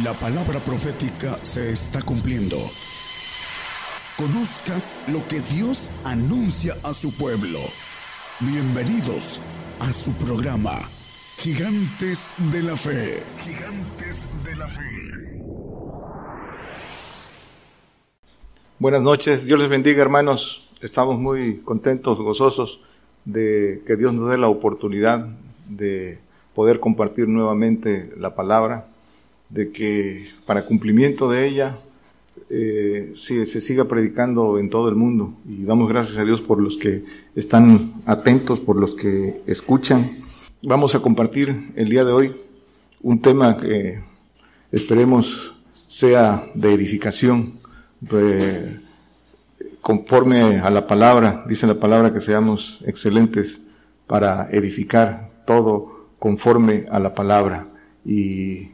La palabra profética se está cumpliendo. Conozca lo que Dios anuncia a su pueblo. Bienvenidos a su programa, Gigantes de la Fe. Gigantes de la Fe. Buenas noches, Dios les bendiga hermanos. Estamos muy contentos, gozosos de que Dios nos dé la oportunidad de poder compartir nuevamente la palabra de que para cumplimiento de ella eh, se, siga predicando en todo el mundo. Y damos gracias a Dios por los que están atentos, por los que escuchan. Vamos a compartir el día de hoy un tema que esperemos sea de edificación, conforme a la palabra, dice la palabra que seamos excelentes para edificar todo conforme a la palabra. Y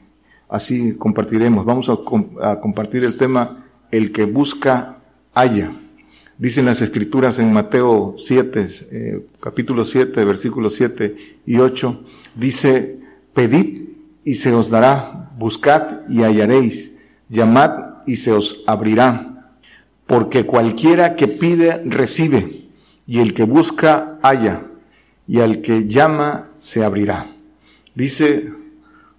Así compartiremos. Vamos a, compartir el tema El que busca, haya. Dicen las escrituras en Mateo 7, eh, capítulo 7, versículos 7 y 8, dice, pedid y se os dará, buscad y hallaréis, llamad y se os abrirá, porque cualquiera que pide recibe, y el que busca halla, y al que llama se abrirá. Dice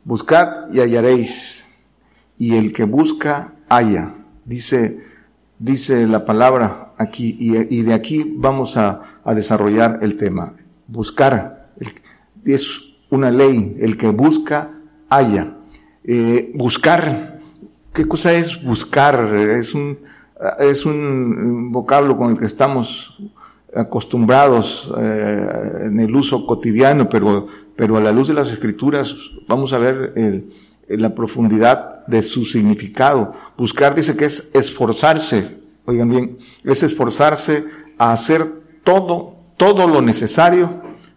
Buscad y hallaréis, y el que busca, halla. Dice, dice la palabra aquí, y, de aquí vamos a, desarrollar el tema. Buscar, es una ley, el que busca, halla. Eh, buscar, ¿qué cosa es buscar? Es un, es un vocablo con el que estamos acostumbrados eh, en el uso cotidiano, pero pero a la luz de las escrituras vamos a ver la profundidad de su significado. Buscar dice que es esforzarse, oigan bien, es esforzarse a hacer todo, todo lo necesario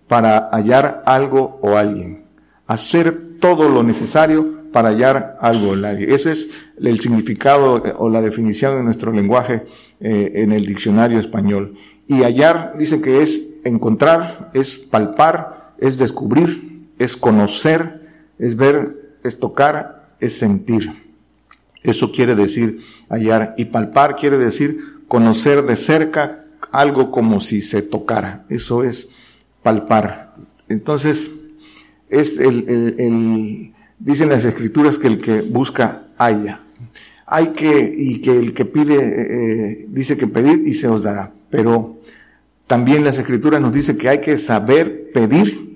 para hallar algo o alguien. Hacer todo lo necesario para hallar algo o alguien. Ese es el significado o la definición de nuestro lenguaje eh, en el diccionario español. Y hallar dice que es encontrar, es palpar, es descubrir, es conocer, es ver, es tocar, es sentir. Eso quiere decir hallar. Y palpar quiere decir conocer de cerca algo como si se tocara. Eso es palpar. Entonces, es el, el, dicen las escrituras que el que busca halla. Hay que, y que el que pide, eh, dice que pedir y se os dará. Pero también las escrituras nos dice que hay que saber pedir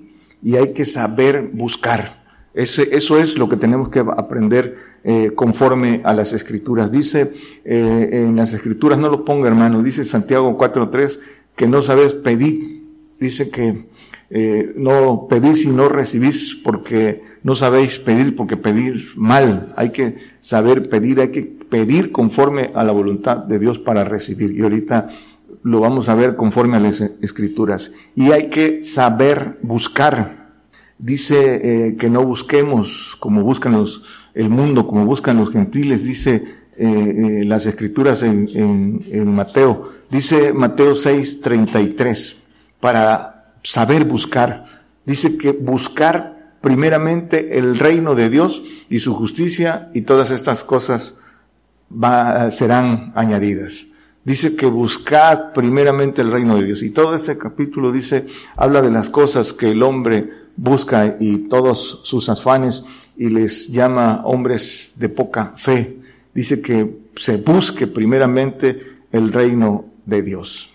y hay que saber buscar. Ese, eso es lo que tenemos que aprender eh, conforme a las escrituras. Dice eh, en las escrituras, no lo ponga hermano, dice Santiago 4.3 que no sabes pedir. Dice que eh, no pedís y no recibís porque no sabéis pedir, porque pedir mal. Hay que saber pedir, hay que pedir conforme a la voluntad de Dios para recibir. Y ahorita lo vamos a ver conforme a las escrituras. Y hay que saber buscar. Dice eh, que no busquemos como buscan los, el mundo, como buscan los gentiles, dice eh, eh, las escrituras en, en, en, Mateo. Dice Mateo 6, 33, para saber buscar. Dice que buscar primeramente el reino de Dios y su justicia y todas estas cosas serán añadidas dice que buscad primeramente el reino de Dios. Y todo este capítulo dice, habla de las cosas que el hombre busca y todos sus afanes y les llama hombres de poca fe. Dice que se busque primeramente el reino de Dios.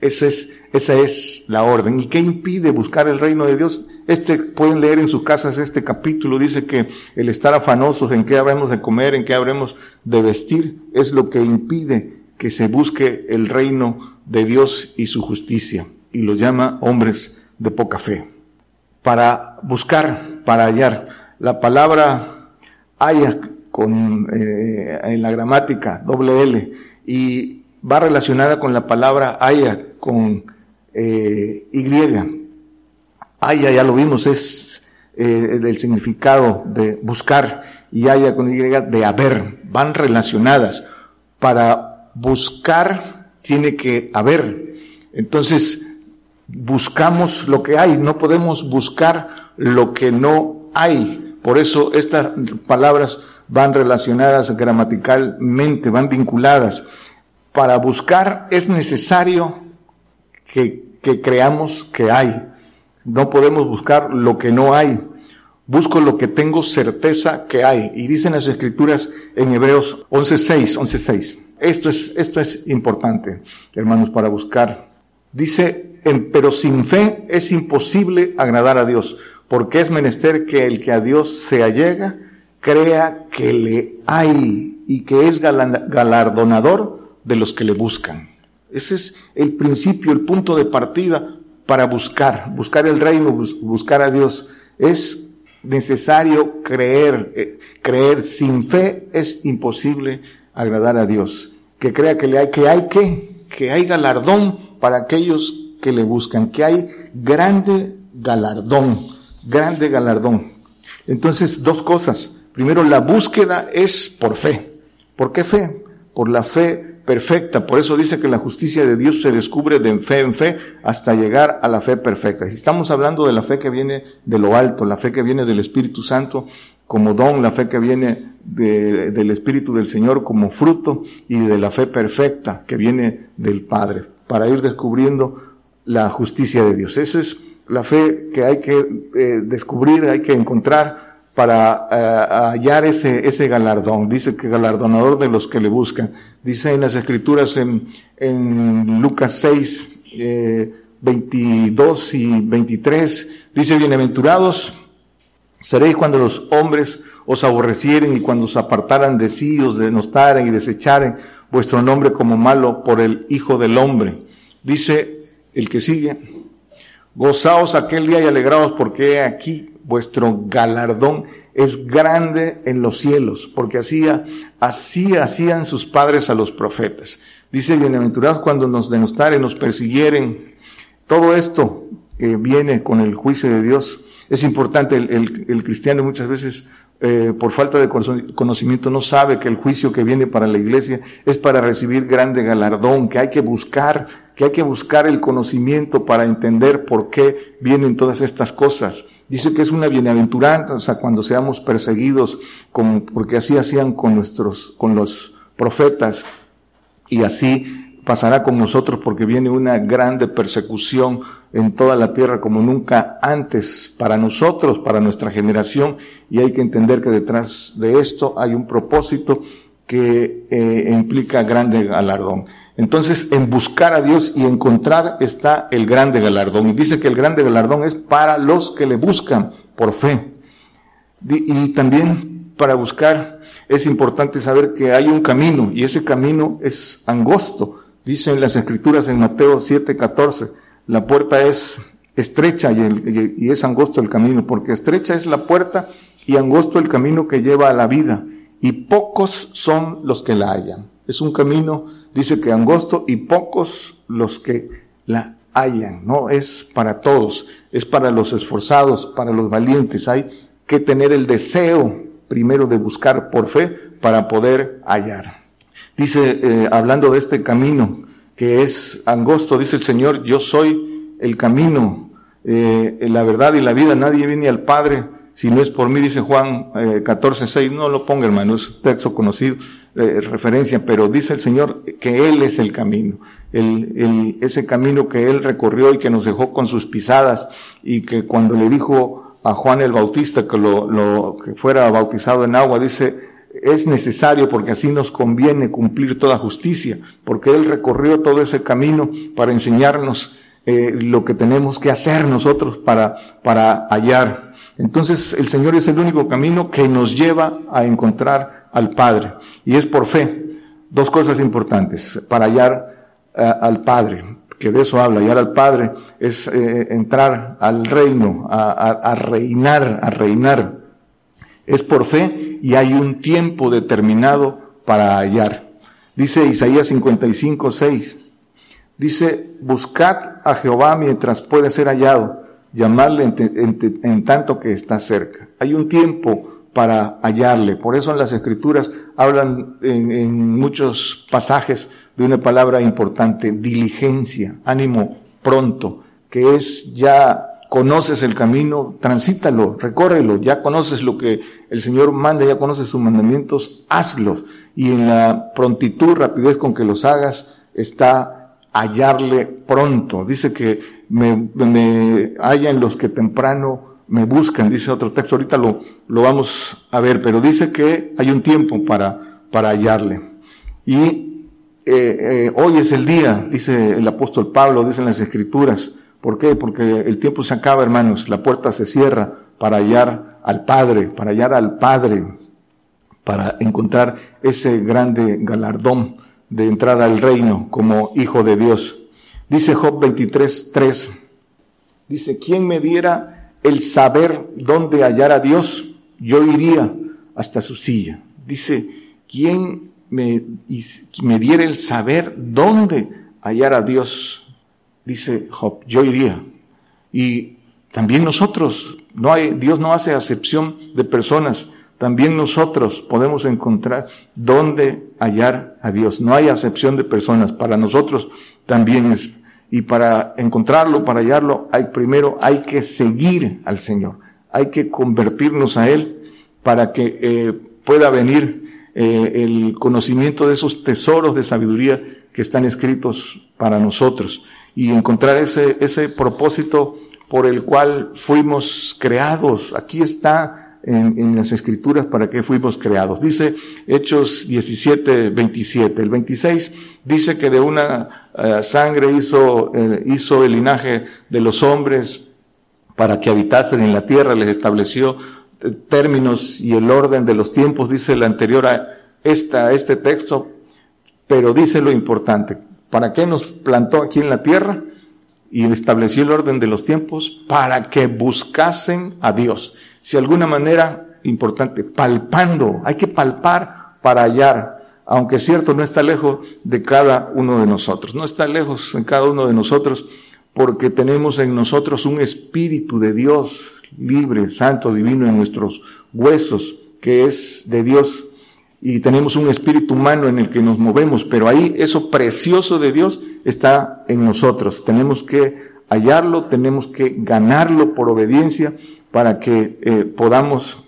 Esa es, la orden. ¿Y qué impide buscar el reino de Dios? Este, pueden leer en sus casas este capítulo, dice que el estar afanosos en qué habremos de comer, en qué habremos de vestir, es lo que impide que se busque el reino de Dios y su justicia, y lo llama hombres de poca fe. Para buscar, para hallar, la palabra haya con, eh, en la gramática, doble L, y va relacionada con la palabra haya con eh, Y. Haya, ya lo vimos, es eh, del significado de buscar, y haya con Y de haber, van relacionadas. Para buscar tiene que haber. Entonces, buscamos lo que hay, no podemos buscar lo que no hay, Por eso estas palabras van relacionadas gramaticalmente, van vinculadas. Para buscar es necesario que, creamos que hay. No podemos buscar lo que no hay. Busco lo que tengo certeza que hay. Y dicen las escrituras en Hebreos 11.6, 11.6. Esto es, esto es importante, hermanos, para buscar. Dice, pero sin fe es imposible agradar a Dios, porque es menester que el que a Dios se allega, crea que le hay y que es galardonador de los que le buscan. Ese es el principio, el punto de partida para buscar, buscar el reino, buscar a Dios. Es necesario creer, eh, creer sin fe es imposible agradar a Dios. Que crea que le hay, que hay que, que hay galardón para aquellos que le buscan, que hay grande galardón, grande galardón. Entonces, dos cosas. Primero, la búsqueda es por fe. ¿Por qué fe? Por la fe perfecta. Por eso dice que la justicia de Dios se descubre de fe en fe hasta llegar a la fe perfecta. Si estamos hablando de la fe que viene de lo alto, la fe que viene del Espíritu Santo, como don, la fe que viene del Espíritu del Señor como fruto y de la fe perfecta que viene del Padre, para ir descubriendo la justicia de Dios. Esa es la fe que hay que eh, descubrir, hay que encontrar para eh, hallar ese, ese galardón. Dice que galardonador de los que le buscan. Dice en las escrituras en, en Lucas 6, 22 eh, y 23, dice, bienaventurados Seréis cuando los hombres os aborrecieren y cuando os apartaran de sí, os denostaren y desecharen vuestro nombre como malo por el Hijo del Hombre. Dice el que sigue, gozaos aquel día y alegraos porque aquí vuestro galardón es grande en los cielos, porque así, así hacían sus padres a los profetas. Dice, bienaventurados cuando nos denostaren, nos persiguieren. Todo esto que viene con el juicio de Dios es importante, el, el, cristiano muchas veces eh, por falta de conocimiento no sabe que el juicio que viene para la iglesia es para recibir grande galardón, que hay que buscar, que hay que buscar el conocimiento para entender por qué vienen todas estas cosas. Dice que es una bienaventuranza cuando seamos perseguidos, como, porque así hacían con nuestros, con los profetas, y así pasará con nosotros porque viene una grande persecución en toda la tierra como nunca antes para nosotros, para nuestra generación, y hay que entender que detrás de esto hay un propósito que eh, implica grande galardón. Entonces, en buscar a Dios y encontrar está el grande galardón. Y dice que el grande galardón es para los que le buscan por fe. Y también para buscar es importante saber que hay un camino y ese camino es angosto. Dice en las escrituras en Mateo 7, 14 la puerta es estrecha y, es angosto el camino, porque estrecha es la puerta y angosto el camino que lleva a la vida, y pocos son los que la hallan. Es un camino, dice que angosto, y pocos los que la hallan. No es para todos, es para los esforzados, para los valientes. Hay que tener el deseo primero de buscar por fe para poder hallar. Dice, eh, hablando de este camino, que es angosto, dice el Señor, yo soy el camino, eh, la verdad y la vida, nadie viene al Padre si no es por mí, dice Juan eh, 14, 6, no lo ponga hermano, es texto conocido, eh, referencia, pero dice el Señor que Él es el camino, el, el, ese camino que Él recorrió y que nos dejó con sus pisadas y que cuando le dijo a Juan el Bautista que lo, lo que fuera bautizado en agua, dice, es necesario porque así nos conviene cumplir toda justicia, porque Él recorrió todo ese camino para enseñarnos eh, lo que tenemos que hacer nosotros para, para hallar. Entonces el Señor es el único camino que nos lleva a encontrar al Padre y es por fe. Dos cosas importantes para hallar eh, al Padre, que de eso habla, hallar al Padre es eh, entrar al reino, a, a reinar, a reinar. Es por fe y hay un tiempo determinado para hallar. Dice Isaías 55, 6. Dice, buscad a Jehová mientras puede ser hallado, llamadle en, tanto que está cerca. Hay un tiempo para hallarle. Por eso en las escrituras hablan en, en muchos pasajes de una palabra importante, diligencia, ánimo pronto, que es ya conoces el camino, transítalo, recórrelo, ya conoces lo que el Señor manda, ya conoces sus mandamientos, hazlos. Y en la prontitud, rapidez con que los hagas, está hallarle pronto. Dice que me, me hallan los que temprano me buscan, dice otro texto, ahorita lo, lo vamos a ver, pero dice que hay un tiempo para, para hallarle. Y eh, eh, hoy es el día, dice el apóstol Pablo, dicen las escrituras. ¿Por qué? Porque el tiempo se acaba, hermanos, la puerta se cierra para hallar al Padre, para hallar al Padre, para encontrar ese grande galardón de entrar al reino como hijo de Dios. Dice Job 23, 3, dice, ¿quién me diera el saber dónde hallar a Dios, yo iría hasta su silla. Dice, ¿quién me, me diera el saber dónde hallar a Dios? Dice Job, yo iría. Y también nosotros, no hay, Dios no hace acepción de personas. También nosotros podemos encontrar dónde hallar a Dios. No hay acepción de personas. Para nosotros también es y para encontrarlo, para hallarlo, hay primero hay que seguir al Señor. Hay que convertirnos a Él para que eh, pueda venir eh, el conocimiento de esos tesoros de sabiduría que están escritos para nosotros y encontrar ese, ese propósito por el cual fuimos creados. Aquí está en, las escrituras para que fuimos creados. Dice Hechos 17, 27. El 26 dice que de una eh, sangre hizo, eh, hizo el linaje de los hombres para que habitasen en la tierra, les estableció eh, términos y el orden de los tiempos, dice el anterior a esta, este texto, pero dice lo importante, ¿para qué nos plantó aquí en la tierra? Y estableció el orden de los tiempos para que buscasen a Dios. Si de alguna manera importante, palpando, hay que palpar para hallar aunque cierto, no está lejos de cada uno de nosotros, no está lejos en cada uno de nosotros porque tenemos en nosotros un espíritu de Dios libre, santo, divino en nuestros huesos, que es de Dios, y tenemos un espíritu humano en el que nos movemos, pero ahí eso precioso de Dios está en nosotros. Tenemos que hallarlo, tenemos que ganarlo por obediencia para que eh, podamos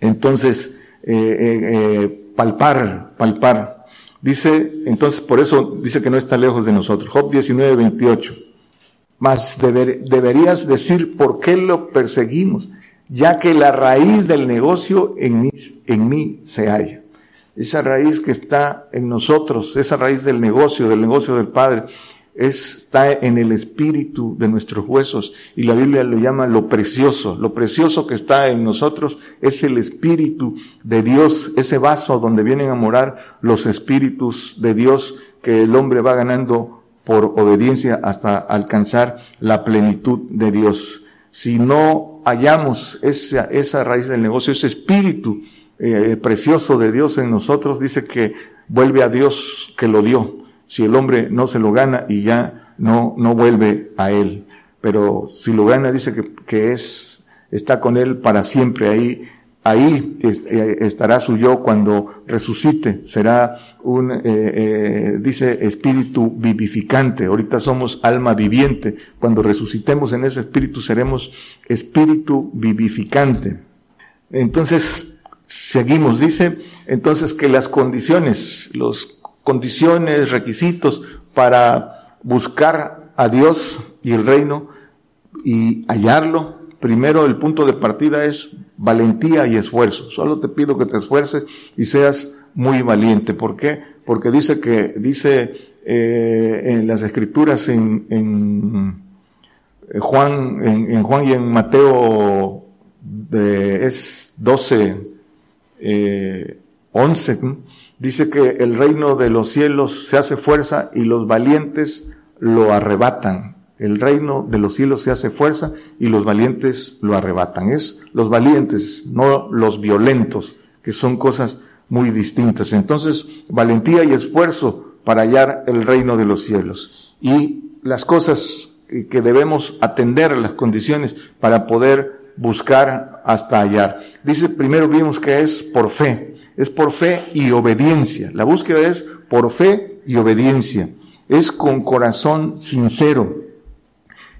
entonces eh, eh, palpar, palpar. Dice, entonces, por eso dice que no está lejos de nosotros. Job 19, 28. Mas deberías decir por qué lo perseguimos, ya que la raíz del negocio en en mí se halla. Esa raíz que está en nosotros, esa raíz del negocio, del negocio del Padre, está en el espíritu de nuestros huesos y la Biblia lo llama lo precioso. Lo precioso que está en nosotros es el espíritu de Dios, ese vaso donde vienen a morar los espíritus de Dios que el hombre va ganando por obediencia hasta alcanzar la plenitud de Dios. Si no hallamos esa, esa raíz del negocio, ese espíritu eh, precioso de Dios en nosotros, dice que vuelve a Dios que lo dio si el hombre no se lo gana y ya no, no vuelve a él. Pero si lo gana, dice que, que es, está con él para siempre. Ahí, ahí eh, estará su yo cuando resucite. Será un, eh, dice, espíritu vivificante. Ahorita somos alma viviente. Cuando resucitemos en ese espíritu seremos espíritu vivificante. Entonces, seguimos. Dice, entonces que las condiciones, los condiciones, requisitos para buscar a Dios y el reino y hallarlo. Primero, el punto de partida es valentía y esfuerzo. Solo te pido que te esfuerces y seas muy valiente. ¿Por qué? Porque dice que, dice eh, en las escrituras en, en Juan, en, Juan y en Mateo de, es 12, eh, 11, Dice que el reino de los cielos se hace fuerza y los valientes lo arrebatan. El reino de los cielos se hace fuerza y los valientes lo arrebatan. Es los valientes, no los violentos, que son cosas muy distintas. Entonces, valentía y esfuerzo para hallar el reino de los cielos. Y las cosas que debemos atender, las condiciones para poder buscar hasta hallar. Dice, primero vimos que es por fe es por fe y obediencia. La búsqueda es por fe y obediencia. Es con corazón sincero.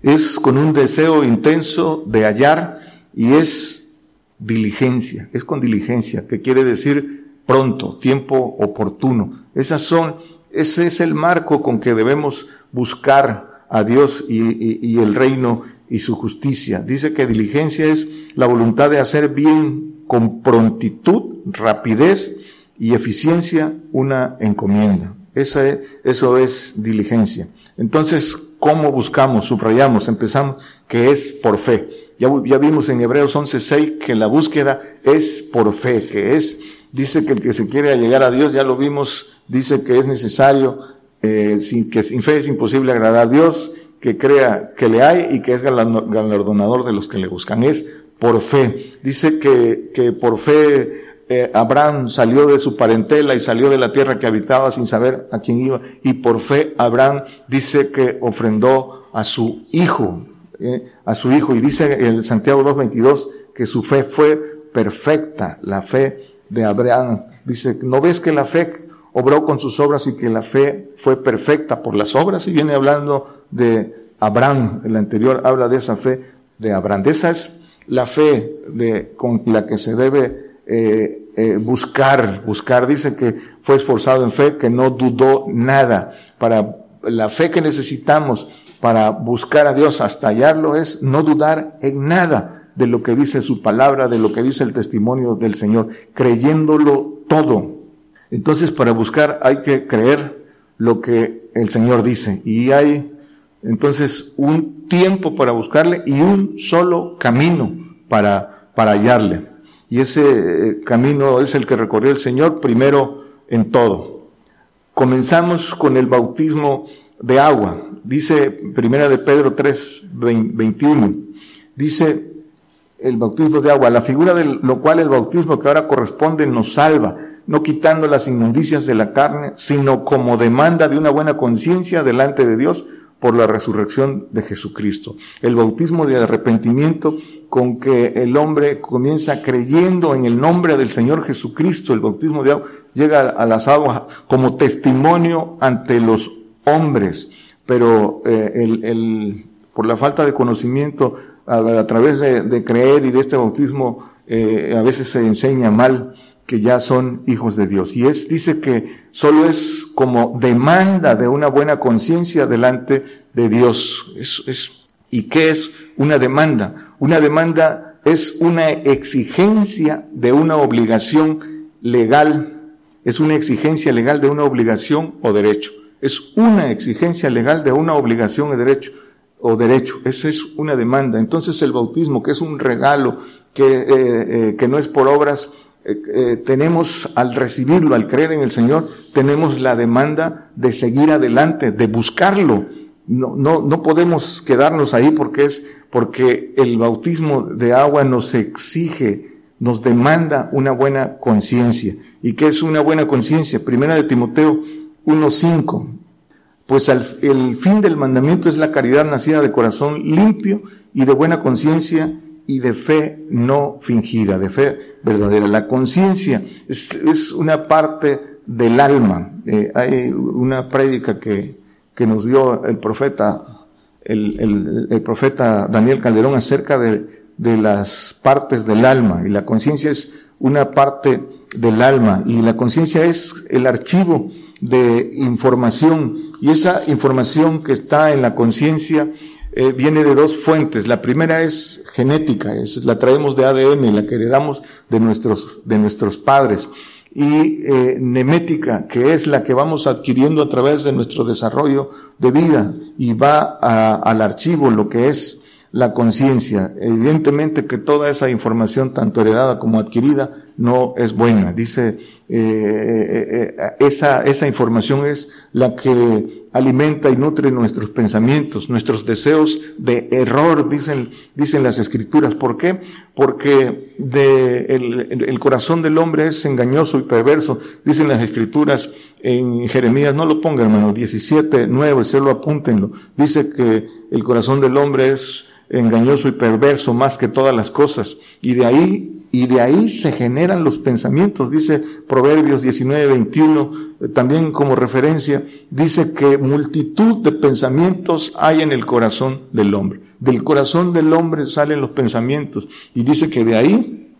es con un deseo intenso de hallar y es diligencia, es con diligencia, que quiere decir pronto, tiempo oportuno. Esas son, ese es el marco con que debemos buscar a Dios y, y el reino y su justicia. Dice que diligencia es la voluntad de hacer bien con prontitud, rapidez y eficiencia una encomienda. Esa es, eso es diligencia. Entonces, ¿cómo buscamos? Subrayamos, empezamos, que es por fe. Ya, ya vimos en Hebreos 11.6 que la búsqueda es por fe, que es, dice que el que se quiere llegar a Dios, ya lo vimos, dice que es necesario, eh, sin, que sin fe es imposible agradar a Dios, que crea que le hay y que es galardonador de los que le buscan. Es por fe. Dice que, que por fe eh, Abraham salió de su parentela y salió de la tierra que habitaba sin saber a quién iba. Y por fe Abraham dice que ofrendó a su hijo, eh, a su hijo. Y dice el Santiago 2.22 que su fe fue perfecta, la fe de Abraham. Dice, ¿no ves que la fe obró con sus obras y que la fe fue perfecta por las obras? Y viene hablando de Abraham, el anterior habla de esa fe de Abraham. De esa es la fe de, con la que se debe eh, eh, buscar, buscar. Dice que fue esforzado en fe, que no dudó nada. Para la fe que necesitamos para buscar a Dios hasta hallarlo es no dudar en nada de lo que dice su palabra, de lo que dice el testimonio del Señor, creyéndolo todo. Entonces, para buscar hay que creer lo que el Señor dice. Y hay entonces un tiempo para buscarle y un solo camino para, para hallarle. Y ese eh, camino es el que recorrió el Señor primero en todo. Comenzamos con el bautismo de agua. Dice Primera de Pedro 3, 21. Dice el bautismo de agua, la figura de lo cual el bautismo que ahora corresponde nos salva, no quitando las inmundicias de la carne, sino como demanda de una buena conciencia delante de Dios por la resurrección de Jesucristo. El bautismo de arrepentimiento con que el hombre comienza creyendo en el nombre del Señor Jesucristo, el bautismo de agua, llega a las aguas como testimonio ante los hombres, pero eh, el, el, por la falta de conocimiento, a, través de, creer y de este bautismo, eh, a veces se enseña mal que ya son hijos de Dios. Y es, dice que solo es como demanda de una buena conciencia delante de Dios. Es, es, ¿Y qué es una demanda? Una demanda es una exigencia de una obligación legal, es una exigencia legal de una obligación o derecho. Es una exigencia legal de una obligación o derecho o derecho. Eso es una demanda. Entonces el bautismo, que es un regalo, que, eh, eh, que no es por obras, eh, tenemos al recibirlo, al creer en el Señor, tenemos la demanda de seguir adelante, de buscarlo. No, no, no podemos quedarnos ahí porque es, porque el bautismo de agua nos exige, nos demanda una buena conciencia. ¿Y qué es una buena conciencia? Primera de Timoteo 1.5. Pues el fin del mandamiento es la caridad nacida de corazón limpio y de buena conciencia y de fe no fingida, de fe verdadera. La conciencia es, es, una parte del alma. Eh, hay una prédica que, que nos dio el profeta, el, el, el, profeta Daniel Calderón acerca de, de las partes del alma. Y la conciencia es una parte del alma. Y la conciencia es el archivo de información. Y esa información que está en la conciencia eh, viene de dos fuentes. La primera es genética, es, la traemos de ADN, la que heredamos de nuestros, de nuestros padres. Y eh, nemética, que es la que vamos adquiriendo a través de nuestro desarrollo de vida y va a, al archivo, lo que es la conciencia. Evidentemente que toda esa información, tanto heredada como adquirida, no es buena. Dice, eh, eh, eh, esa, esa información es la que alimenta y nutre nuestros pensamientos, nuestros deseos de error, dicen, dicen las escrituras. ¿Por qué? Porque de, el, el corazón del hombre es engañoso y perverso, dicen las escrituras en Jeremías, no lo pongan hermano, 17, 9, se lo apúntenlo. Dice que el corazón del hombre es engañoso y perverso más que todas las cosas. Y de ahí y de ahí se generan los pensamientos. Dice Proverbios 19, 21, eh, también como referencia, dice que multitud de pensamientos hay en el corazón del hombre. Del corazón del hombre salen los pensamientos y dice que de ahí,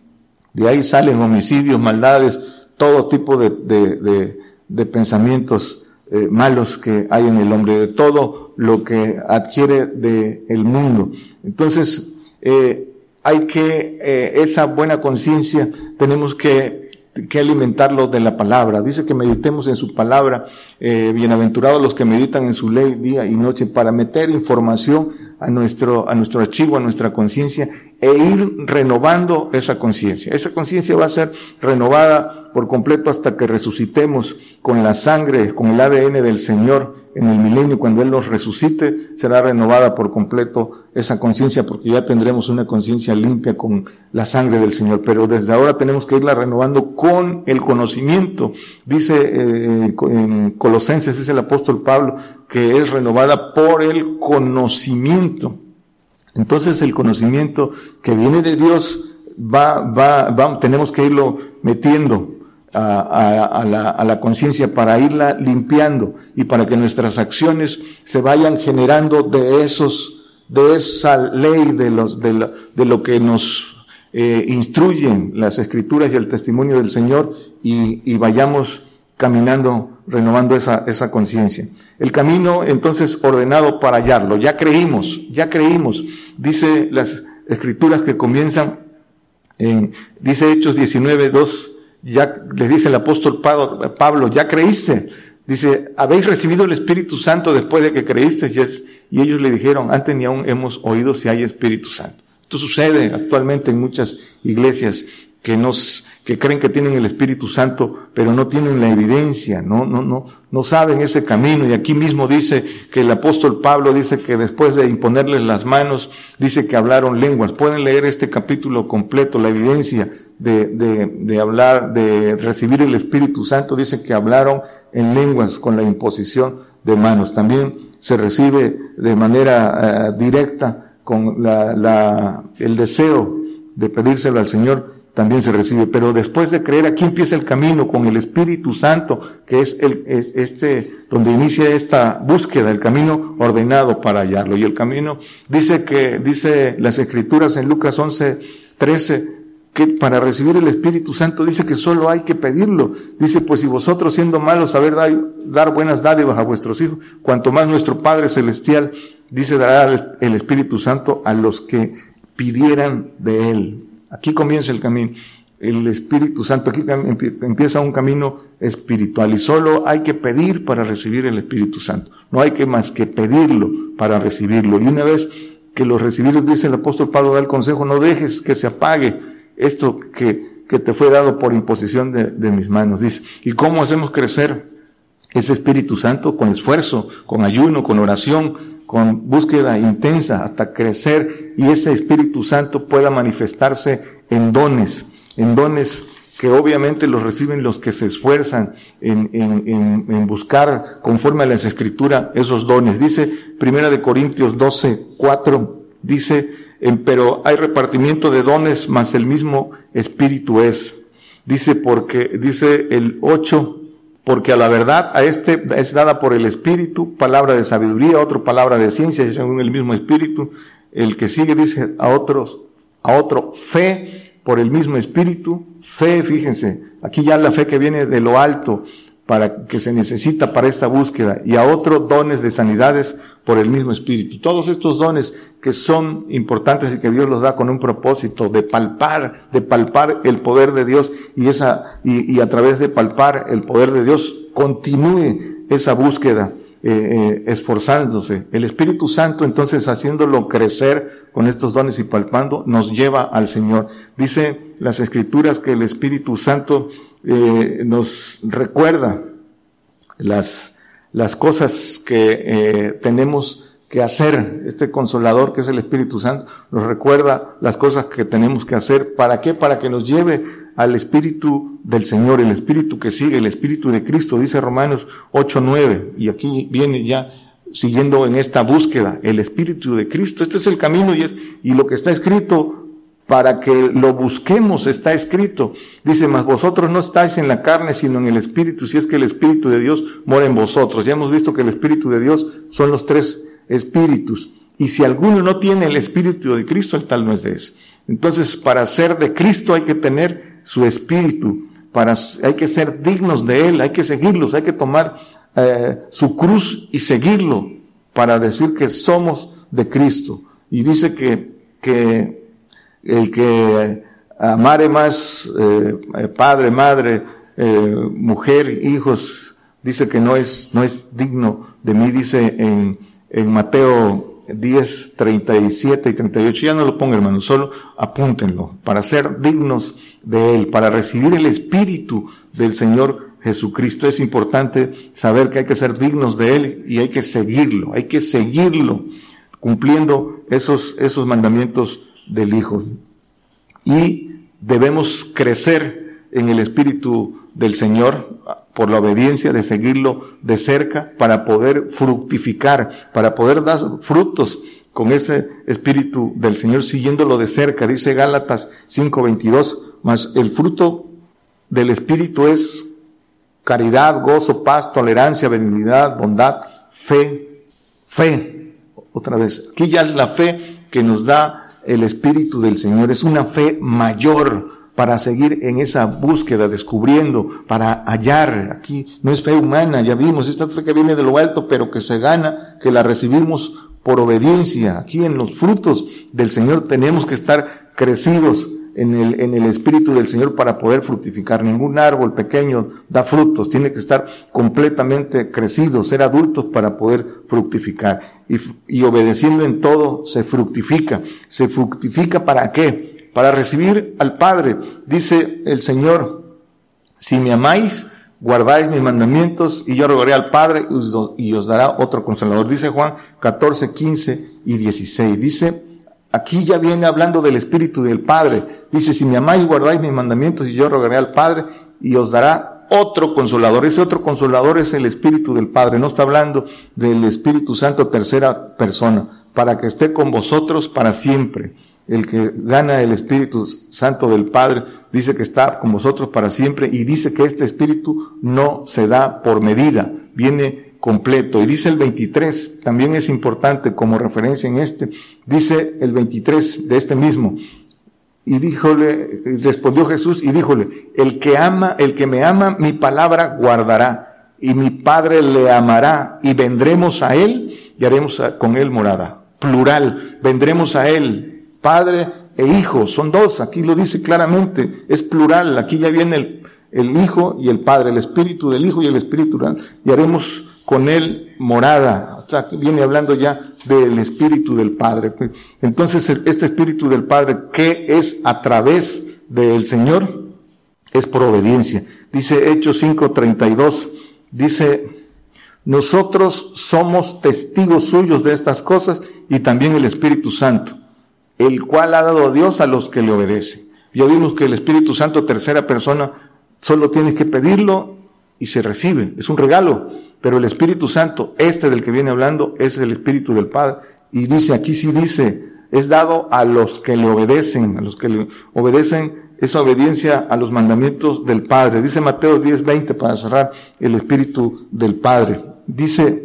de ahí salen homicidios, maldades, todo tipo de, de, de, pensamientos eh, malos que hay en el hombre, de todo lo que adquiere del el mundo. Entonces, eh, hay que, eh, esa buena conciencia, tenemos que, que, alimentarlo de la palabra. Dice que meditemos en su palabra, eh, bienaventurados los que meditan en su ley día y noche, para meter información a nuestro, a nuestro archivo, a nuestra conciencia, e ir renovando esa conciencia. Esa conciencia va a ser renovada por completo hasta que resucitemos con la sangre, con el ADN del Señor en el milenio, cuando Él los resucite, será renovada por completo esa conciencia, porque ya tendremos una conciencia limpia con la sangre del Señor. Pero desde ahora tenemos que irla renovando con el conocimiento. Dice eh, en Colosenses, es el apóstol Pablo, que es renovada por el conocimiento. Entonces el conocimiento que viene de Dios va, va, va, tenemos que irlo metiendo a, la, a la conciencia para irla limpiando y para que nuestras acciones se vayan generando de esos, de esa ley de los, de, lo, de lo que nos eh, instruyen las escrituras y el testimonio del Señor y, y vayamos caminando, renovando esa, esa conciencia. El camino entonces ordenado para hallarlo. Ya creímos, ya creímos. Dice las escrituras que comienzan en, dice Hechos 19, 2, ya les dice el apóstol Pablo, ya creíste. Dice, habéis recibido el Espíritu Santo después de que creíste. Y ellos le dijeron, antes ni aún hemos oído si hay Espíritu Santo. Esto sucede actualmente en muchas iglesias que nos, que creen que tienen el Espíritu Santo, pero no tienen la evidencia, no, no, no, no saben ese camino. Y aquí mismo dice que el apóstol Pablo dice que después de imponerles las manos, dice que hablaron lenguas. Pueden leer este capítulo completo, la evidencia de, de, de hablar, de recibir el Espíritu Santo, dice que hablaron en lenguas con la imposición de manos. También se recibe de manera eh, directa con la, la, el deseo de pedírselo al Señor, también se recibe. Pero después de creer, aquí empieza el camino con el Espíritu Santo, que es el, es este, donde inicia esta búsqueda, el camino ordenado para hallarlo. Y el camino, dice que, dice las Escrituras en Lucas 11, 13, que para recibir el Espíritu Santo dice que solo hay que pedirlo. Dice, pues si vosotros siendo malos saber dar, dar buenas dádivas a vuestros hijos, cuanto más nuestro Padre Celestial, dice, dará el Espíritu Santo a los que pidieran de Él. Aquí comienza el camino. El Espíritu Santo, aquí empieza un camino espiritual y solo hay que pedir para recibir el Espíritu Santo. No hay que más que pedirlo para recibirlo. Y una vez que lo recibimos, dice el apóstol Pablo, da el consejo, no dejes que se apague esto que, que te fue dado por imposición de, de mis manos. Dice, ¿y cómo hacemos crecer ese Espíritu Santo? Con esfuerzo, con ayuno, con oración, con búsqueda intensa hasta crecer y ese Espíritu Santo pueda manifestarse en dones, en dones que obviamente los reciben los que se esfuerzan en, en, en, buscar conforme a las escrituras esos dones. Dice Primera de Corintios 12, 4, dice, pero hay repartimiento de dones, más el mismo espíritu es. Dice porque, dice el 8, porque a la verdad a este es dada por el espíritu, palabra de sabiduría, otro palabra de ciencia, según el mismo espíritu. El que sigue dice a otros, a otro fe por el mismo espíritu, fe, fíjense, aquí ya la fe que viene de lo alto, para que se necesita para esta búsqueda y a otros dones de sanidades por el mismo espíritu. Todos estos dones que son importantes y que Dios los da con un propósito de palpar, de palpar el poder de Dios y esa, y, y a través de palpar el poder de Dios continúe esa búsqueda eh, eh, esforzándose. El Espíritu Santo entonces haciéndolo crecer con estos dones y palpando nos lleva al Señor. Dice las escrituras que el Espíritu Santo eh, nos recuerda las, las cosas que tenemos que hacer. Este consolador que es el Espíritu Santo nos recuerda las cosas que tenemos que hacer. ¿Para qué? Para que nos lleve al Espíritu del Señor, el Espíritu que sigue, el Espíritu de Cristo, dice Romanos 8, 9. Y aquí viene ya siguiendo en esta búsqueda, el Espíritu de Cristo. Este es el camino y es, y lo que está escrito para que lo busquemos, está escrito. Dice, mas vosotros no estáis en la carne, sino en el Espíritu, si es que el Espíritu de Dios mora en vosotros. Ya hemos visto que el Espíritu de Dios son los tres espíritus. Y si alguno no tiene el Espíritu de Cristo, el tal no es de ese. Entonces, para ser de Cristo hay que tener su Espíritu, para, hay que ser dignos de Él, hay que seguirlos, hay que tomar eh, su cruz y seguirlo para decir que somos de Cristo. Y dice que, que el que amare más eh, padre, madre, eh, mujer, hijos, dice que no es, no es digno de mí, dice en, en Mateo 10, 37 y 38. Ya no lo ponga hermano, solo apúntenlo, para ser dignos de Él, para recibir el Espíritu del Señor Jesucristo. Es importante saber que hay que ser dignos de Él y hay que seguirlo, hay que seguirlo, cumpliendo esos, esos mandamientos del Hijo. Y debemos crecer en el Espíritu del Señor por la obediencia de seguirlo de cerca para poder fructificar, para poder dar frutos con ese Espíritu del Señor siguiéndolo de cerca. Dice Gálatas 5:22, mas el fruto del Espíritu es caridad, gozo, paz, tolerancia, benignidad, bondad, fe, fe. Otra vez, aquí ya es la fe que nos da el Espíritu del Señor. Es una fe mayor para seguir en esa búsqueda, descubriendo, para hallar. Aquí no es fe humana, ya vimos, esta fe que viene de lo alto, pero que se gana, que la recibimos por obediencia. Aquí en los frutos del Señor tenemos que estar crecidos en el, en el Espíritu del Señor para poder fructificar. Ningún árbol pequeño da frutos, tiene que estar completamente crecido, ser adultos para poder fructificar. Y, y obedeciendo en todo se fructifica. ¿Se fructifica para qué? Para recibir al Padre. Dice el Señor, si me amáis, guardáis mis mandamientos y yo rogaré al Padre y os dará otro consolador. Dice Juan 14, 15 y 16. Dice, Aquí ya viene hablando del Espíritu del Padre. Dice, si me amáis, guardáis mis mandamientos y yo rogaré al Padre y os dará otro consolador. Ese otro consolador es el Espíritu del Padre. No está hablando del Espíritu Santo tercera persona, para que esté con vosotros para siempre. El que gana el Espíritu Santo del Padre dice que está con vosotros para siempre y dice que este Espíritu no se da por medida. Viene completo. Y dice el 23, también es importante como referencia en este, dice el 23 de este mismo, y díjole, respondió Jesús y díjole, el que ama, el que me ama, mi palabra guardará, y mi Padre le amará, y vendremos a él y haremos con él morada. Plural, vendremos a él, Padre e Hijo, son dos, aquí lo dice claramente, es plural, aquí ya viene el, Hijo y el Padre, el Espíritu del Hijo y el Espíritu, y haremos con él morada. Hasta viene hablando ya del Espíritu del Padre. Entonces, este Espíritu del Padre, ¿qué es a través del Señor? Es por obediencia. Dice Hechos 5:32, dice, nosotros somos testigos suyos de estas cosas y también el Espíritu Santo, el cual ha dado Dios a los que le obedecen. Ya vimos que el Espíritu Santo, tercera persona, solo tienes que pedirlo y se recibe. Es un regalo. Pero el Espíritu Santo, este del que viene hablando, es el Espíritu del Padre. Y dice, aquí sí dice, es dado a los que le obedecen, a los que le obedecen esa obediencia a los mandamientos del Padre. Dice Mateo 10, 20 para cerrar el Espíritu del Padre. Dice,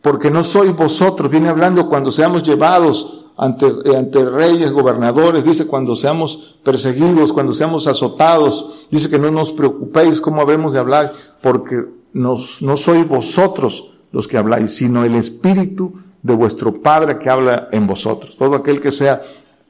porque no sois vosotros, viene hablando cuando seamos llevados ante, ante reyes, gobernadores, dice cuando seamos perseguidos, cuando seamos azotados, dice que no nos preocupéis cómo habemos de hablar, porque nos, no sois vosotros los que habláis, sino el Espíritu de vuestro Padre que habla en vosotros. Todo aquel que sea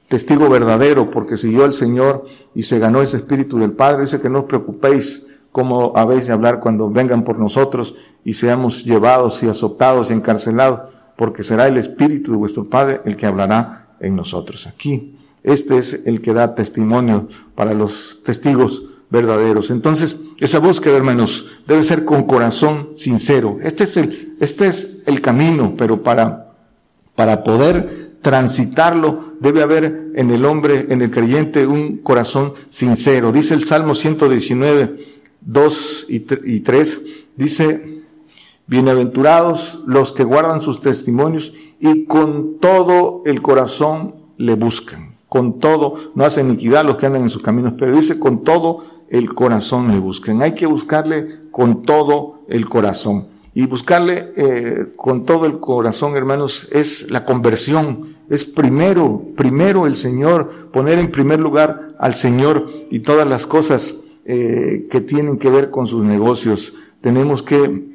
testigo verdadero porque siguió al Señor y se ganó ese Espíritu del Padre, dice que no os preocupéis cómo habéis de hablar cuando vengan por nosotros y seamos llevados y azotados y encarcelados, porque será el Espíritu de vuestro Padre el que hablará en nosotros. Aquí, este es el que da testimonio para los testigos verdaderos. Entonces, esa búsqueda, hermanos, debe ser con corazón sincero. Este es el, este es el camino, pero para, para poder transitarlo debe haber en el hombre, en el creyente, un corazón sincero. Dice el Salmo 119, 2 y 3, dice, bienaventurados los que guardan sus testimonios y con todo el corazón le buscan con todo, no hace iniquidad los que andan en sus caminos, pero dice con todo el corazón le busquen. Hay que buscarle con todo el corazón. Y buscarle eh, con todo el corazón, hermanos, es la conversión. Es primero, primero el Señor, poner en primer lugar al Señor y todas las cosas eh, que tienen que ver con sus negocios. Tenemos que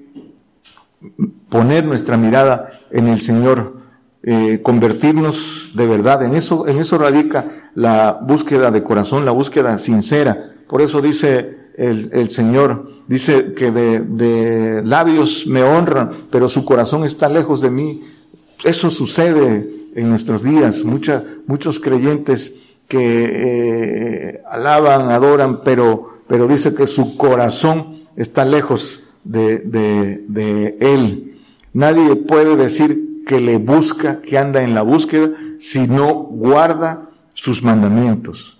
poner nuestra mirada en el Señor, eh, convertirnos de verdad. En eso, en eso radica la búsqueda de corazón, la búsqueda sincera. Por eso dice el, el Señor, dice que de, de, labios me honran, pero su corazón está lejos de mí. Eso sucede en nuestros días. Mucha, muchos creyentes que eh, alaban, adoran, pero, pero dice que su corazón está lejos de, de, de Él. Nadie puede decir que le busca, que anda en la búsqueda, si no guarda sus mandamientos.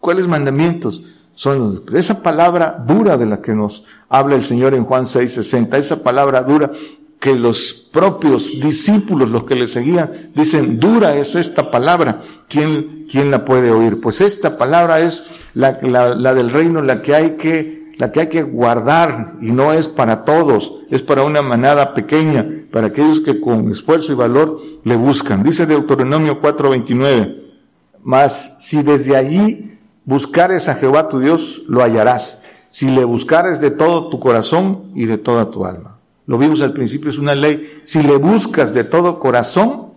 ¿Cuáles mandamientos? Son esa palabra dura de la que nos habla el Señor en Juan 6:60, esa palabra dura que los propios discípulos, los que le seguían, dicen, dura es esta palabra, ¿quién, quién la puede oír? Pues esta palabra es la, la, la del reino, la que hay que la que hay que guardar y no es para todos, es para una manada pequeña, para aquellos que con esfuerzo y valor le buscan. Dice Deuteronomio 4:29, mas si desde allí buscares a Jehová tu Dios, lo hallarás, si le buscares de todo tu corazón y de toda tu alma. Lo vimos al principio, es una ley. Si le buscas de todo corazón,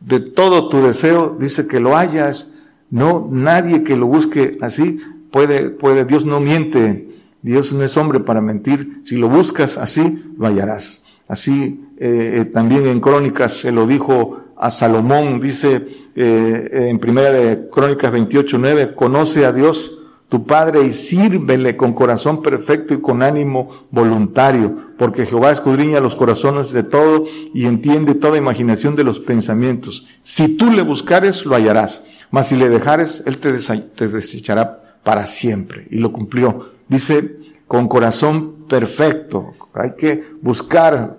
de todo tu deseo, dice que lo hayas. No, nadie que lo busque así puede, puede, Dios no miente, Dios no es hombre para mentir. Si lo buscas así, lo hallarás. Así eh, eh, también en Crónicas se lo dijo a Salomón, dice eh, en primera de Crónicas 28, 9, conoce a Dios tu Padre y sírvele con corazón perfecto y con ánimo voluntario, porque Jehová escudriña los corazones de todo y entiende toda imaginación de los pensamientos. Si tú le buscares, lo hallarás, mas si le dejares, él te, te desechará para siempre. Y lo cumplió. Dice, con corazón perfecto. Hay que buscar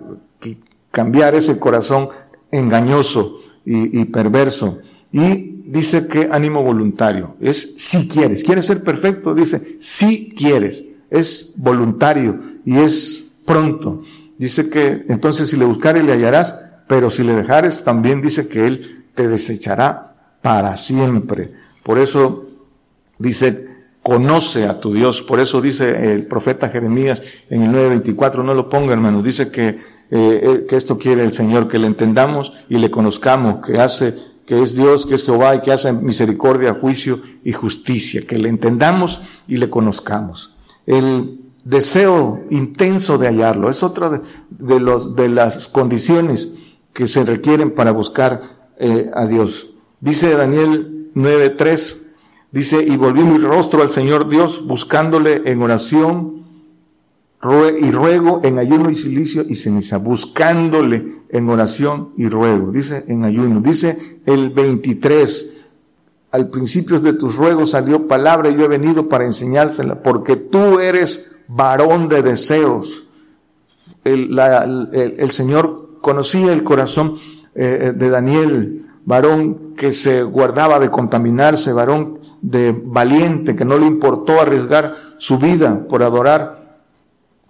cambiar ese corazón engañoso y, perverso. Y dice que ánimo voluntario. Es si quieres. ¿Quieres ser perfecto? Dice, si quieres. Es voluntario y es pronto. Dice que entonces si le buscares le hallarás, pero si le dejares también dice que él te desechará para siempre. Por eso dice conoce a tu Dios. Por eso dice el profeta Jeremías en el 9:24, no lo ponga hermano, dice que, eh, eh, que esto quiere el Señor, que le entendamos y le conozcamos, que hace, que es Dios, que es Jehová y que hace misericordia, juicio y justicia, que le entendamos y le conozcamos. El deseo intenso de hallarlo es otra de, de los, de las condiciones que se requieren para buscar eh, a Dios. Dice Daniel 9:3, Dice, y volví mi rostro al Señor Dios buscándole en oración y ruego en ayuno y silicio y ceniza, buscándole en oración y ruego. Dice en ayuno. Dice el 23, al principio de tus ruegos salió palabra y yo he venido para enseñársela, porque tú eres varón de deseos. El, el, Señor conocía el corazón eh, de Daniel, varón que se guardaba de contaminarse, varón de valiente, que no le importó arriesgar su vida por adorar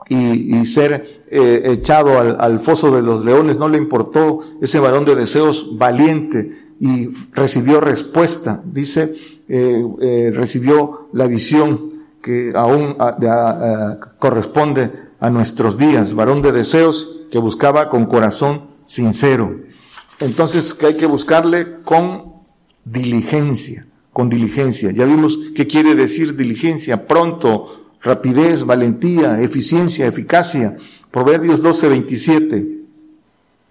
y, ser eh, echado al, foso de los leones, no le importó ese varón de deseos valiente y recibió respuesta, dice, eh, eh, recibió la visión que aún corresponde a nuestros días, varón de deseos que buscaba con corazón sincero. Entonces, que hay que buscarle con diligencia con diligencia. Ya vimos qué quiere decir diligencia, pronto, rapidez, valentía, eficiencia, eficacia. Proverbios 12, 27.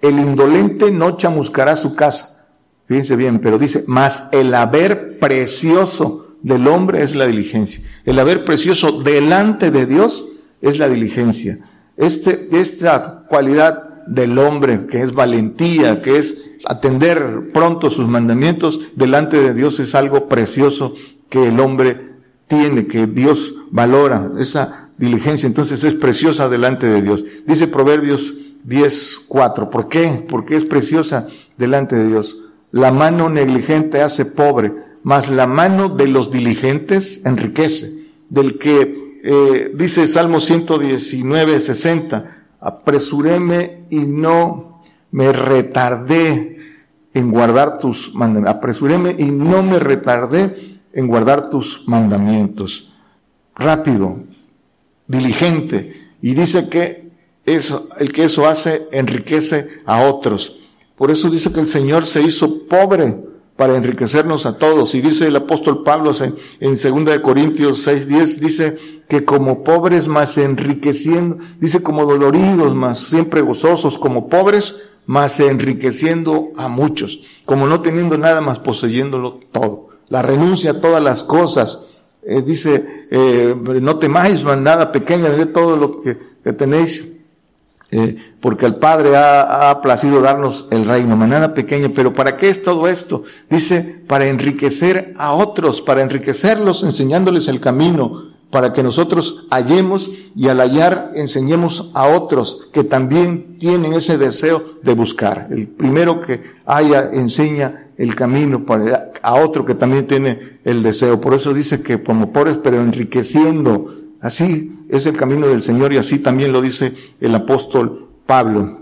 El indolente no chamuscará su casa. Fíjense bien, pero dice, más el haber precioso del hombre es la diligencia. El haber precioso delante de Dios es la diligencia. Este, esta cualidad del hombre, que es valentía, que es atender pronto sus mandamientos, delante de Dios es algo precioso que el hombre tiene, que Dios valora. Esa diligencia entonces es preciosa delante de Dios. Dice Proverbios 10.4. ¿Por qué? Porque es preciosa delante de Dios. La mano negligente hace pobre, mas la mano de los diligentes enriquece. Del que eh, dice Salmo 119, 60, apresuréme y no me retardé en guardar tus mandamientos. Apresuréme y no me retardé en guardar tus mandamientos. Rápido, diligente. Y dice que eso, el que eso hace enriquece a otros. Por eso dice que el Señor se hizo pobre para enriquecernos a todos. Y dice el apóstol Pablo en, en 2 Corintios 6:10, dice que como pobres más enriqueciendo, dice como doloridos más siempre gozosos, como pobres más enriqueciendo a muchos, como no teniendo nada más poseyéndolo todo. La renuncia a todas las cosas. Eh, dice, eh, no temáis nada pequeña de todo lo que, tenéis eh, porque el Padre ha, ha, placido darnos el reino, manera pequeña, pero ¿para qué es todo esto? Dice, para enriquecer a otros, para enriquecerlos enseñándoles el camino, para que nosotros hallemos y al hallar enseñemos a otros que también tienen ese deseo de buscar. El primero que haya enseña el camino para a otro que también tiene el deseo. Por eso dice que como pobres, pero enriqueciendo Así es el camino del Señor y así también lo dice el apóstol Pablo.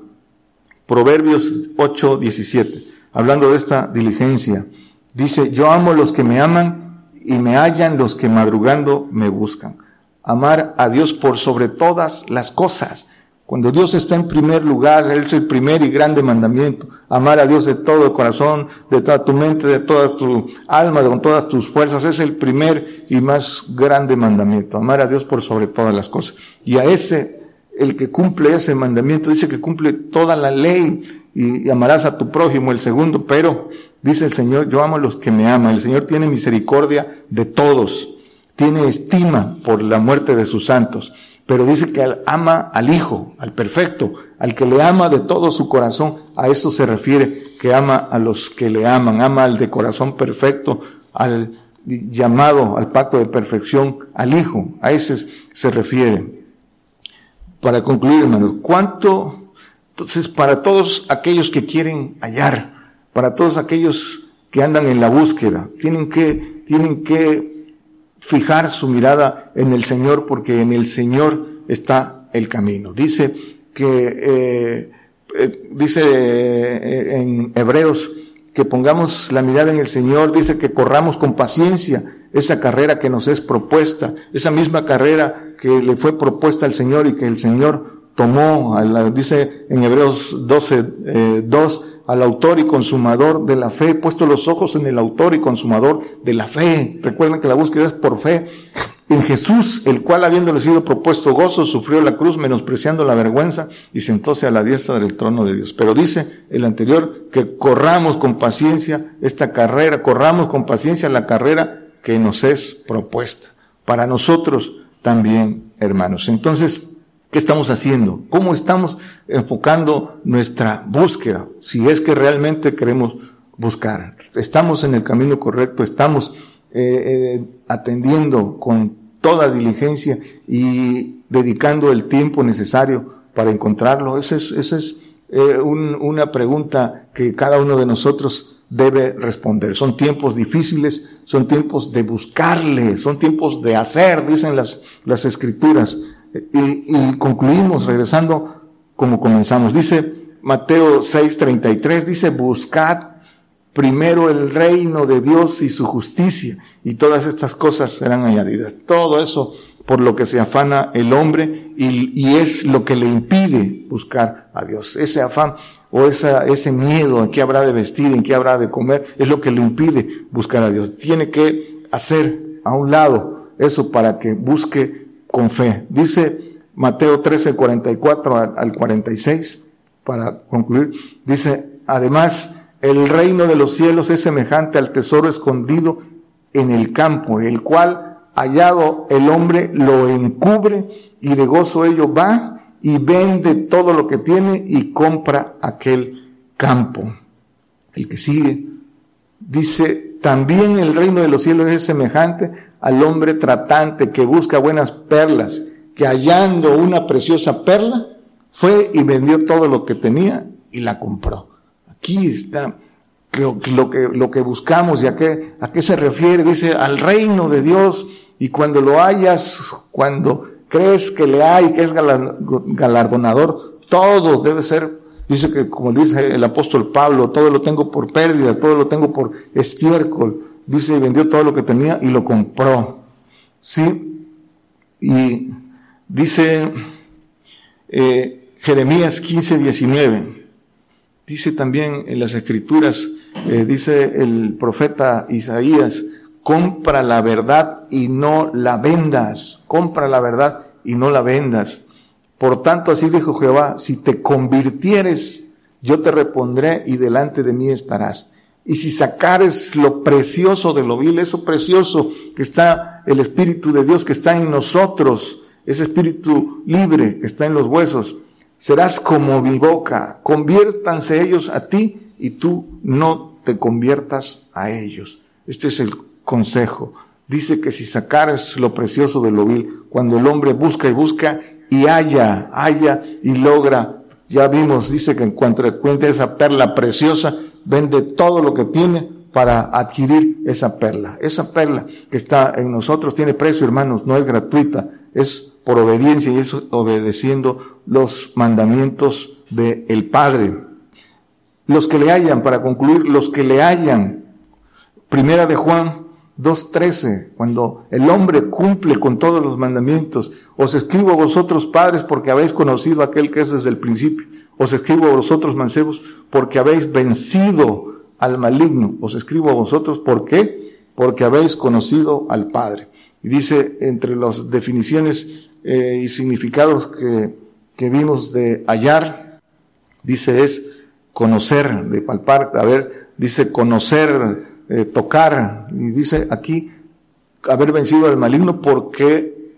Proverbios 8, 17. Hablando de esta diligencia. Dice, yo amo los que me aman y me hallan los que madrugando me buscan. Amar a Dios por sobre todas las cosas cuando Dios está en primer lugar, Él es el primer y grande mandamiento. Amar a Dios de todo el corazón, de toda tu mente, de toda tu alma, con todas tus fuerzas. Es el primer y más grande mandamiento. Amar a Dios por sobre todas las cosas. Y a ese, el que cumple ese mandamiento, dice que cumple toda la ley y, amarás a tu prójimo, el segundo. Pero, dice el Señor, yo amo a los que me aman. El Señor tiene misericordia de todos. Tiene estima por la muerte de sus santos pero dice que ama al Hijo, al perfecto, al que le ama de todo su corazón. A eso se refiere, que ama a los que le aman, ama al de corazón perfecto, al llamado al pacto de perfección, al Hijo. A ese se refiere. Para concluir, hermanos, ¿cuánto? Entonces, para todos aquellos que quieren hallar, para todos aquellos que andan en la búsqueda, tienen que, tienen que fijar su mirada en el Señor porque en el Señor está el camino. Dice que, eh, eh, dice eh, en Hebreos que pongamos la mirada en el Señor, dice que corramos con paciencia esa carrera que nos es propuesta, esa misma carrera que le fue propuesta al Señor y que el Señor tomó, dice en Hebreos 12, 2, al autor y consumador de la fe, puesto los ojos en el autor y consumador de la fe. Recuerden que la búsqueda es por fe. En Jesús, el cual habiéndole sido propuesto gozo, sufrió la cruz, menospreciando la vergüenza, y sentóse a la diestra del trono de Dios. Pero dice el anterior que corramos con paciencia esta carrera, corramos con paciencia la carrera que nos es propuesta. Para nosotros también, hermanos. Entonces, ¿Qué estamos haciendo? ¿Cómo estamos enfocando nuestra búsqueda? Si es que realmente queremos buscar. Estamos en el camino correcto, estamos eh, eh, atendiendo con toda diligencia y dedicando el tiempo necesario para encontrarlo. Esa es, esa es eh, una pregunta que cada uno de nosotros debe responder. Son tiempos difíciles, son tiempos de buscarle, son tiempos de hacer, dicen las, las escrituras. Y, concluimos regresando como comenzamos. Dice Mateo 6:33, dice, buscad primero el reino de Dios y su justicia, y todas estas cosas serán añadidas. Todo eso por lo que se afana el hombre y, y es lo que le impide buscar a Dios. Ese afán o esa, ese miedo en qué habrá de vestir, en qué habrá de comer, es lo que le impide buscar a Dios. Tiene que hacer a un lado eso para que busque con fe. Dice Mateo 13, 44 al 46, para concluir, dice, además, el reino de los cielos es semejante al tesoro escondido en el campo, el cual, hallado el hombre, lo encubre y de gozo ello va y vende todo lo que tiene y compra aquel campo. El que sigue dice, también el reino de los cielos es semejante al hombre tratante que busca buenas perlas, que hallando una preciosa perla, fue y vendió todo lo que tenía y la compró. Aquí está lo, que, lo que buscamos y a qué, a qué se refiere. Dice al reino de Dios y cuando lo hayas, cuando crees que le hay, que es galardonador, todo debe ser, dice que como dice el apóstol Pablo, todo lo tengo por pérdida, todo lo tengo por estiércol. Dice, vendió todo lo que tenía y lo compró. Sí. Y dice eh, Jeremías 15, 19. Dice también en las escrituras, eh, dice el profeta Isaías, compra la verdad y no la vendas. Compra la verdad y no la vendas. Por tanto, así dijo Jehová, si te convirtieres, yo te repondré y delante de mí estarás. Y si sacares lo precioso de lo vil, eso precioso que está el Espíritu de Dios que está en nosotros, ese Espíritu libre que está en los huesos, serás como mi boca, conviértanse ellos a ti y tú no te conviertas a ellos. Este es el consejo. Dice que si sacares lo precioso de lo vil, cuando el hombre busca y busca y haya, haya y logra, ya vimos, dice que en cuanto encuentre esa perla preciosa, vende todo lo que tiene para adquirir esa perla. Esa perla que está en nosotros tiene precio, hermanos, no es gratuita, es por obediencia y es obedeciendo los mandamientos del el Padre. Los que le hayan, para concluir, los que le hayan. Primera de Juan 2.13, cuando el hombre cumple con todos los mandamientos. Os escribo a vosotros padres porque habéis conocido aquel que es desde el principio. Os escribo a vosotros mancebos porque habéis vencido al maligno. Os escribo a vosotros ¿por qué? Porque habéis conocido al Padre. Y dice entre las definiciones eh, y significados que, que vimos de hallar, dice es conocer, de palpar, a ver, dice conocer, eh, tocar, y dice aquí haber vencido al maligno porque,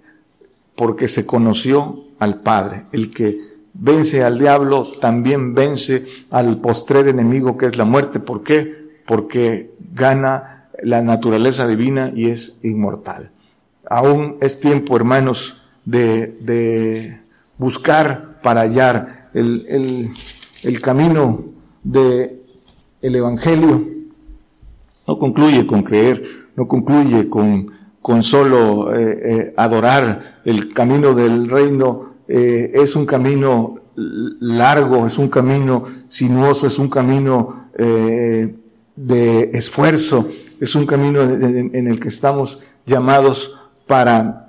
porque se conoció al Padre. El que vence al diablo también vence al postrer enemigo que es la muerte. ¿Por qué? Porque gana la naturaleza divina y es inmortal. Aún es tiempo, hermanos, de, de buscar para hallar el, el, el camino de el evangelio. No concluye con creer, no concluye con, con solo eh, eh, adorar. El camino del reino eh, es un camino largo, es un camino sinuoso, es un camino de esfuerzo, es un camino en el que estamos llamados para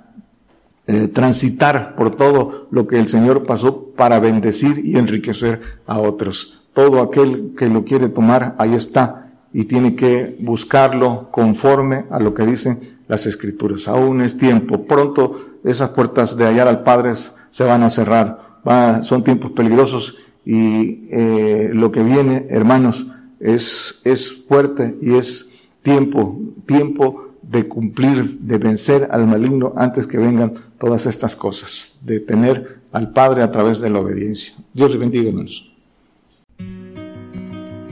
eh, transitar por todo lo que el Señor pasó para bendecir y enriquecer a otros. Todo aquel que lo quiere tomar, ahí está, y tiene que buscarlo conforme a lo que dicen las Escrituras. Aún es tiempo, pronto esas puertas de hallar al Padre se van a cerrar. son tiempos peligrosos y eh, lo que viene, hermanos, es, es fuerte y es tiempo, tiempo de cumplir, de vencer al maligno antes que vengan todas estas cosas, de tener al Padre a través de la obediencia. Dios les bendiga, hermanos.